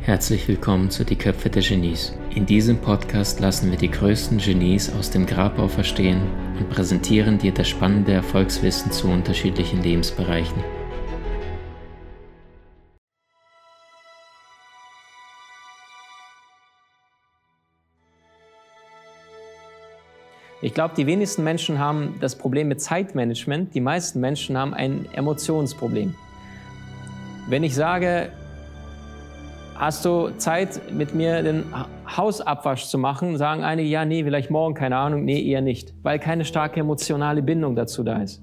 Herzlich willkommen zu Die Köpfe der Genies. In diesem Podcast lassen wir die größten Genies aus dem Grabau verstehen und präsentieren dir das spannende Erfolgswissen zu unterschiedlichen Lebensbereichen. Ich glaube, die wenigsten Menschen haben das Problem mit Zeitmanagement. Die meisten Menschen haben ein Emotionsproblem. Wenn ich sage, Hast du Zeit, mit mir den Hausabwasch zu machen? Sagen einige, ja, nee, vielleicht morgen, keine Ahnung, nee, eher nicht, weil keine starke emotionale Bindung dazu da ist.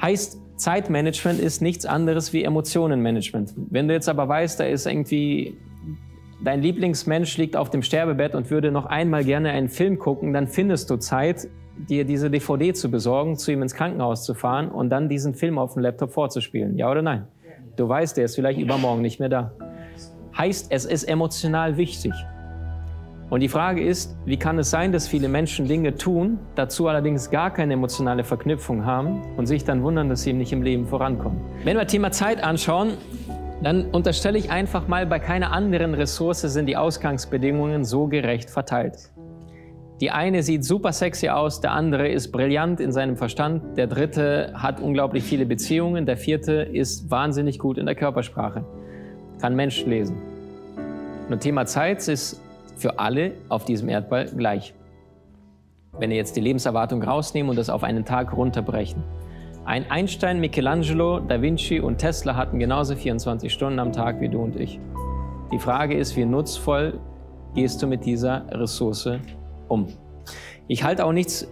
Heißt, Zeitmanagement ist nichts anderes wie Emotionenmanagement. Wenn du jetzt aber weißt, da ist irgendwie dein Lieblingsmensch liegt auf dem Sterbebett und würde noch einmal gerne einen Film gucken, dann findest du Zeit, dir diese DVD zu besorgen, zu ihm ins Krankenhaus zu fahren und dann diesen Film auf dem Laptop vorzuspielen. Ja oder nein? Du weißt, der ist vielleicht übermorgen nicht mehr da heißt, es ist emotional wichtig. Und die Frage ist, wie kann es sein, dass viele Menschen Dinge tun, dazu allerdings gar keine emotionale Verknüpfung haben und sich dann wundern, dass sie nicht im Leben vorankommen? Wenn wir Thema Zeit anschauen, dann unterstelle ich einfach mal, bei keiner anderen Ressource sind die Ausgangsbedingungen so gerecht verteilt. Die eine sieht super sexy aus, der andere ist brillant in seinem Verstand, der dritte hat unglaublich viele Beziehungen, der vierte ist wahnsinnig gut in der Körpersprache, kann Mensch lesen. Nur Thema Zeit ist für alle auf diesem Erdball gleich. Wenn ihr jetzt die Lebenserwartung rausnehmen und das auf einen Tag runterbrechen. Ein Einstein, Michelangelo, Da Vinci und Tesla hatten genauso 24 Stunden am Tag wie du und ich. Die Frage ist, wie nutzvoll gehst du mit dieser Ressource um? Ich halte auch nichts,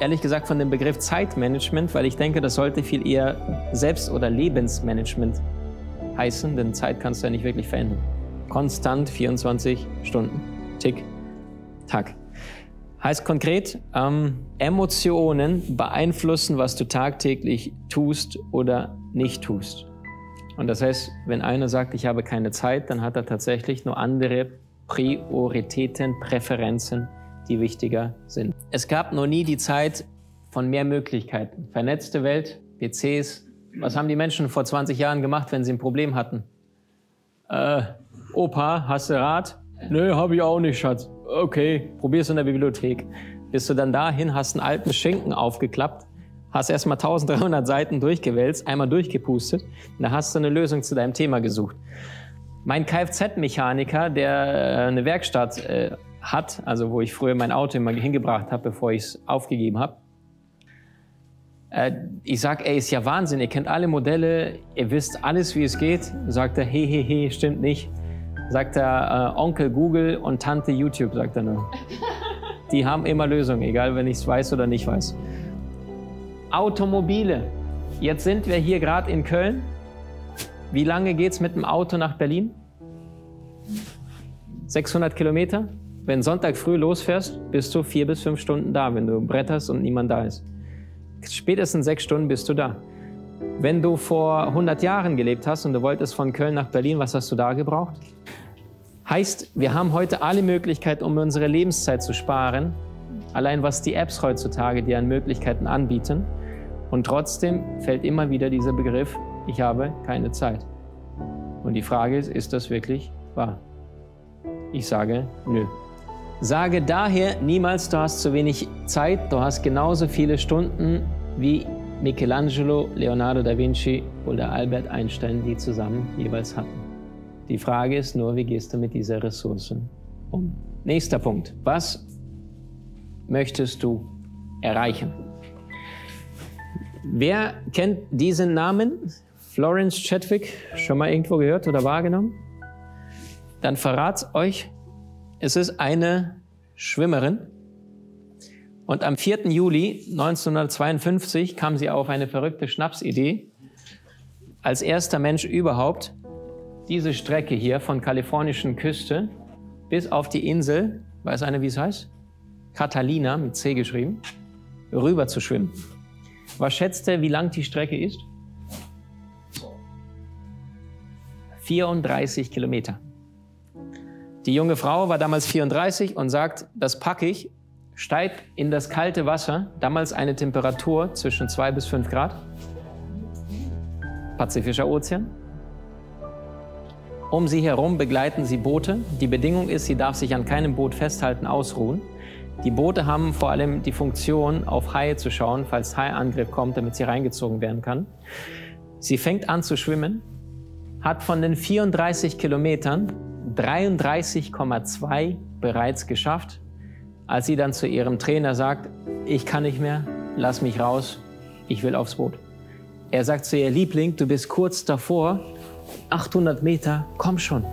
ehrlich gesagt, von dem Begriff Zeitmanagement, weil ich denke, das sollte viel eher Selbst- oder Lebensmanagement heißen, denn Zeit kannst du ja nicht wirklich verändern. Konstant 24 Stunden. Tick, tack. Heißt konkret, ähm, Emotionen beeinflussen, was du tagtäglich tust oder nicht tust. Und das heißt, wenn einer sagt, ich habe keine Zeit, dann hat er tatsächlich nur andere Prioritäten, Präferenzen, die wichtiger sind. Es gab noch nie die Zeit von mehr Möglichkeiten. Vernetzte Welt, PCs. Was haben die Menschen vor 20 Jahren gemacht, wenn sie ein Problem hatten? Äh, Opa, hast du Rat? Nö, hab ich auch nicht, Schatz. Okay, probier's in der Bibliothek. Bist du dann dahin, hast einen alten Schinken aufgeklappt, hast erstmal 1300 Seiten durchgewälzt, einmal durchgepustet, und da hast du eine Lösung zu deinem Thema gesucht. Mein Kfz-Mechaniker, der äh, eine Werkstatt äh, hat, also wo ich früher mein Auto immer hingebracht habe, bevor ich es aufgegeben habe, äh, ich sag, ey, ist ja Wahnsinn, ihr kennt alle Modelle, ihr wisst alles, wie es geht. Sagt er, he, he, he, stimmt nicht sagt er äh, Onkel Google und Tante YouTube, sagt er nur. Die haben immer Lösungen, egal wenn ich es weiß oder nicht weiß. Automobile. Jetzt sind wir hier gerade in Köln. Wie lange geht es mit dem Auto nach Berlin? 600 Kilometer. Wenn Sonntag früh losfährst, bist du vier bis fünf Stunden da, wenn du bretterst und niemand da ist. Spätestens sechs Stunden bist du da. Wenn du vor 100 Jahren gelebt hast und du wolltest von Köln nach Berlin, was hast du da gebraucht? Heißt, wir haben heute alle Möglichkeiten, um unsere Lebenszeit zu sparen. Allein was die Apps heutzutage dir an Möglichkeiten anbieten. Und trotzdem fällt immer wieder dieser Begriff, ich habe keine Zeit. Und die Frage ist, ist das wirklich wahr? Ich sage, nö. Sage daher niemals, du hast zu wenig Zeit, du hast genauso viele Stunden wie Michelangelo, Leonardo da Vinci oder Albert Einstein, die zusammen jeweils hatten. Die Frage ist nur, wie gehst du mit dieser Ressource um? Nächster Punkt. Was möchtest du erreichen? Wer kennt diesen Namen? Florence Chadwick, schon mal irgendwo gehört oder wahrgenommen? Dann verrat's euch, es ist eine Schwimmerin. Und am 4. Juli 1952 kam sie auf eine verrückte Schnapsidee. Als erster Mensch überhaupt diese Strecke hier von kalifornischen Küste bis auf die Insel, weiß einer, wie es heißt? Catalina mit C geschrieben, rüber zu schwimmen. Was schätzt er, wie lang die Strecke ist? 34 Kilometer. Die junge Frau war damals 34 und sagt, das packe ich, steigt in das kalte Wasser, damals eine Temperatur zwischen 2 bis 5 Grad, Pazifischer Ozean. Um sie herum begleiten sie Boote. Die Bedingung ist, sie darf sich an keinem Boot festhalten, ausruhen. Die Boote haben vor allem die Funktion, auf Haie zu schauen, falls Haiangriff kommt, damit sie reingezogen werden kann. Sie fängt an zu schwimmen, hat von den 34 Kilometern 33,2 bereits geschafft. Als sie dann zu ihrem Trainer sagt, ich kann nicht mehr, lass mich raus, ich will aufs Boot. Er sagt zu ihr, Liebling, du bist kurz davor, 800 Meter, komm schon.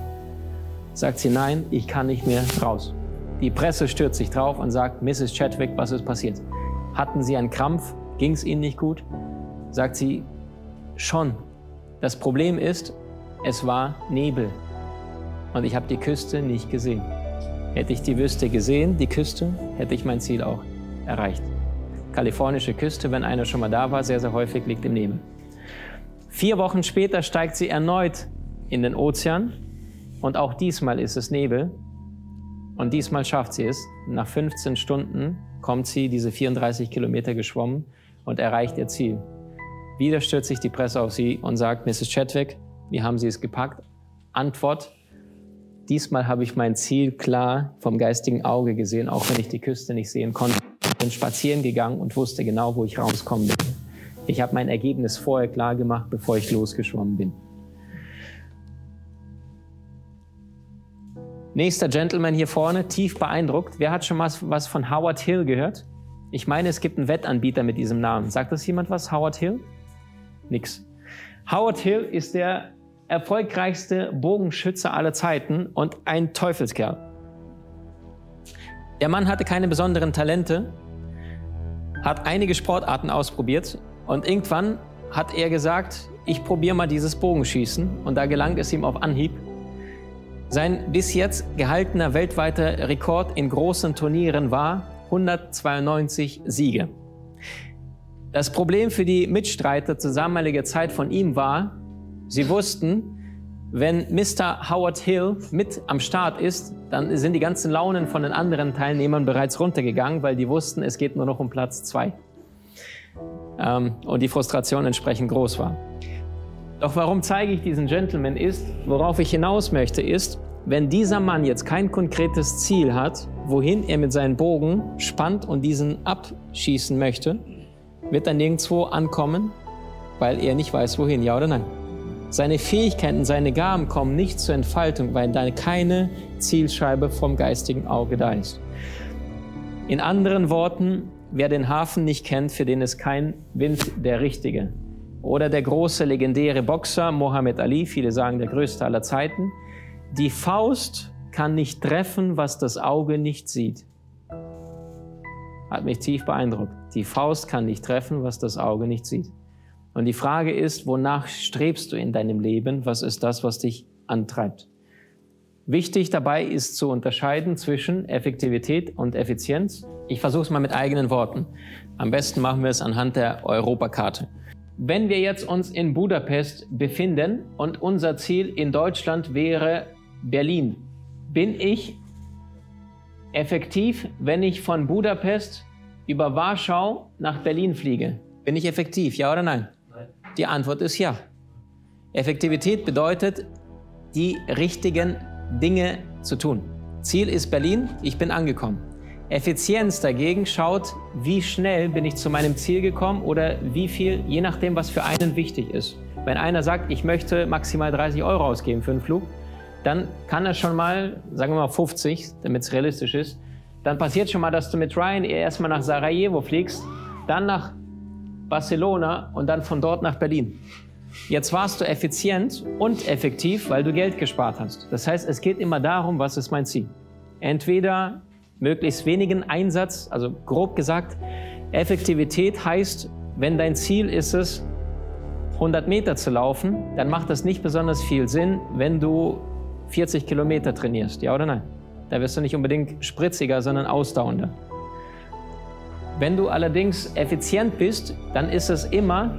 Sagt sie, nein, ich kann nicht mehr raus. Die Presse stürzt sich drauf und sagt, Mrs. Chadwick, was ist passiert? Hatten Sie einen Krampf? Ging es Ihnen nicht gut? Sagt sie, schon. Das Problem ist, es war Nebel und ich habe die Küste nicht gesehen. Hätte ich die Wüste gesehen, die Küste, hätte ich mein Ziel auch erreicht. Kalifornische Küste, wenn einer schon mal da war, sehr, sehr häufig liegt im Nebel. Vier Wochen später steigt sie erneut in den Ozean und auch diesmal ist es Nebel und diesmal schafft sie es. Nach 15 Stunden kommt sie diese 34 Kilometer geschwommen und erreicht ihr Ziel. Wieder stürzt sich die Presse auf sie und sagt, Mrs. Chadwick, wie haben Sie es gepackt? Antwort, diesmal habe ich mein Ziel klar vom geistigen Auge gesehen, auch wenn ich die Küste nicht sehen konnte. Ich bin spazieren gegangen und wusste genau, wo ich rauskommen bin. Ich habe mein Ergebnis vorher klar gemacht, bevor ich losgeschwommen bin. Nächster Gentleman hier vorne, tief beeindruckt. Wer hat schon mal was von Howard Hill gehört? Ich meine, es gibt einen Wettanbieter mit diesem Namen. Sagt das jemand was? Howard Hill? Nix. Howard Hill ist der erfolgreichste Bogenschütze aller Zeiten und ein Teufelskerl. Der Mann hatte keine besonderen Talente, hat einige Sportarten ausprobiert und irgendwann hat er gesagt, ich probiere mal dieses Bogenschießen und da gelang es ihm auf Anhieb sein bis jetzt gehaltener weltweiter Rekord in großen Turnieren war 192 Siege. Das Problem für die Mitstreiter zur damaligen Zeit von ihm war, sie wussten, wenn Mr. Howard Hill mit am Start ist, dann sind die ganzen Launen von den anderen Teilnehmern bereits runtergegangen, weil die wussten, es geht nur noch um Platz zwei. Ähm, und die Frustration entsprechend groß war. Doch warum zeige ich diesen Gentleman ist, worauf ich hinaus möchte, ist, wenn dieser Mann jetzt kein konkretes Ziel hat, wohin er mit seinem Bogen spannt und diesen abschießen möchte, wird er nirgendwo ankommen, weil er nicht weiß, wohin, ja oder nein. Seine Fähigkeiten, seine Gaben kommen nicht zur Entfaltung, weil da keine Zielscheibe vom geistigen Auge da ist. In anderen Worten, wer den Hafen nicht kennt, für den ist kein Wind der richtige. Oder der große legendäre Boxer Mohammed Ali, viele sagen der größte aller Zeiten. Die Faust kann nicht treffen, was das Auge nicht sieht. Hat mich tief beeindruckt. Die Faust kann nicht treffen, was das Auge nicht sieht. Und die Frage ist, wonach strebst du in deinem Leben? Was ist das, was dich antreibt? Wichtig dabei ist zu unterscheiden zwischen Effektivität und Effizienz. Ich versuche es mal mit eigenen Worten. Am besten machen wir es anhand der Europakarte. Wenn wir jetzt uns in Budapest befinden und unser Ziel in Deutschland wäre Berlin, bin ich effektiv, wenn ich von Budapest über Warschau nach Berlin fliege? Bin ich effektiv, ja oder nein? Die Antwort ist ja. Effektivität bedeutet, die richtigen Dinge zu tun. Ziel ist Berlin, ich bin angekommen. Effizienz dagegen schaut, wie schnell bin ich zu meinem Ziel gekommen oder wie viel, je nachdem, was für einen wichtig ist. Wenn einer sagt, ich möchte maximal 30 Euro ausgeben für einen Flug, dann kann er schon mal, sagen wir mal 50, damit es realistisch ist, dann passiert schon mal, dass du mit Ryan erstmal nach Sarajevo fliegst, dann nach Barcelona und dann von dort nach Berlin. Jetzt warst du effizient und effektiv, weil du Geld gespart hast. Das heißt, es geht immer darum, was ist mein Ziel. Entweder möglichst wenigen Einsatz, also grob gesagt, Effektivität heißt, wenn dein Ziel ist es, 100 Meter zu laufen, dann macht das nicht besonders viel Sinn, wenn du 40 Kilometer trainierst, ja oder nein? Da wirst du nicht unbedingt spritziger, sondern ausdauernder. Wenn du allerdings effizient bist, dann ist es immer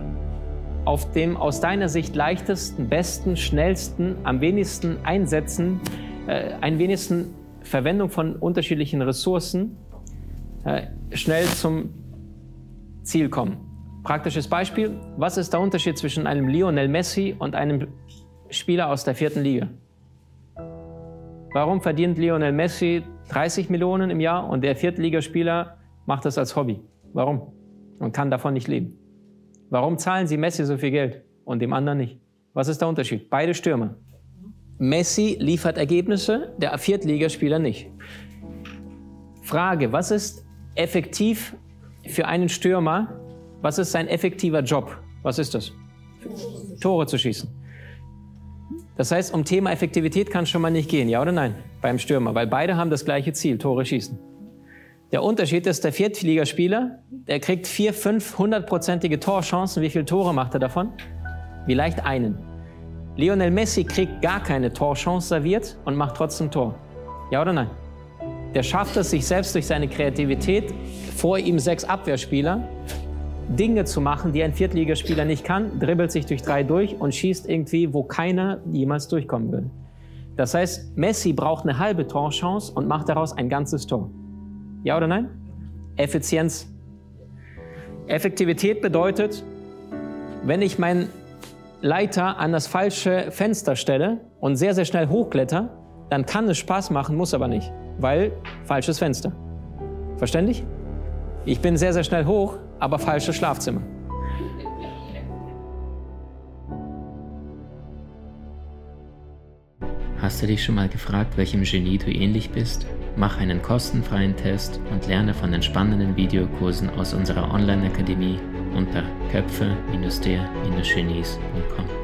auf dem aus deiner Sicht leichtesten, besten, schnellsten, am wenigsten einsetzen, äh, ein wenigsten Verwendung von unterschiedlichen Ressourcen äh, schnell zum Ziel kommen. Praktisches Beispiel, was ist der Unterschied zwischen einem Lionel Messi und einem Spieler aus der vierten Liga? Warum verdient Lionel Messi 30 Millionen im Jahr und der Viertligaspieler macht das als Hobby? Warum? Und kann davon nicht leben. Warum zahlen Sie Messi so viel Geld und dem anderen nicht? Was ist der Unterschied? Beide Stürmer. Messi liefert Ergebnisse, der Viertligaspieler nicht. Frage, was ist effektiv für einen Stürmer, was ist sein effektiver Job? Was ist das? Tore zu schießen. Das heißt, um Thema Effektivität kann es schon mal nicht gehen, ja oder nein? Beim Stürmer, weil beide haben das gleiche Ziel, Tore schießen. Der Unterschied ist, der Viertligaspieler, der kriegt vier, fünf hundertprozentige Torchancen. Wie viele Tore macht er davon? Vielleicht einen. Lionel Messi kriegt gar keine Torchance serviert und macht trotzdem Tor. Ja oder nein? Der schafft es sich selbst durch seine Kreativität, vor ihm sechs Abwehrspieler Dinge zu machen, die ein Viertligaspieler nicht kann, dribbelt sich durch drei durch und schießt irgendwie, wo keiner jemals durchkommen will. Das heißt, Messi braucht eine halbe Torchance und macht daraus ein ganzes Tor. Ja oder nein? Effizienz. Effektivität bedeutet, wenn ich meinen Leiter an das falsche Fenster stelle und sehr, sehr schnell hochkletter, dann kann es Spaß machen, muss aber nicht, weil falsches Fenster. Verständlich? Ich bin sehr, sehr schnell hoch, aber falsches Schlafzimmer. Hast du dich schon mal gefragt, welchem Genie du ähnlich bist? Mach einen kostenfreien Test und lerne von den spannenden Videokursen aus unserer Online-Akademie unter köpfe-der-genies.com.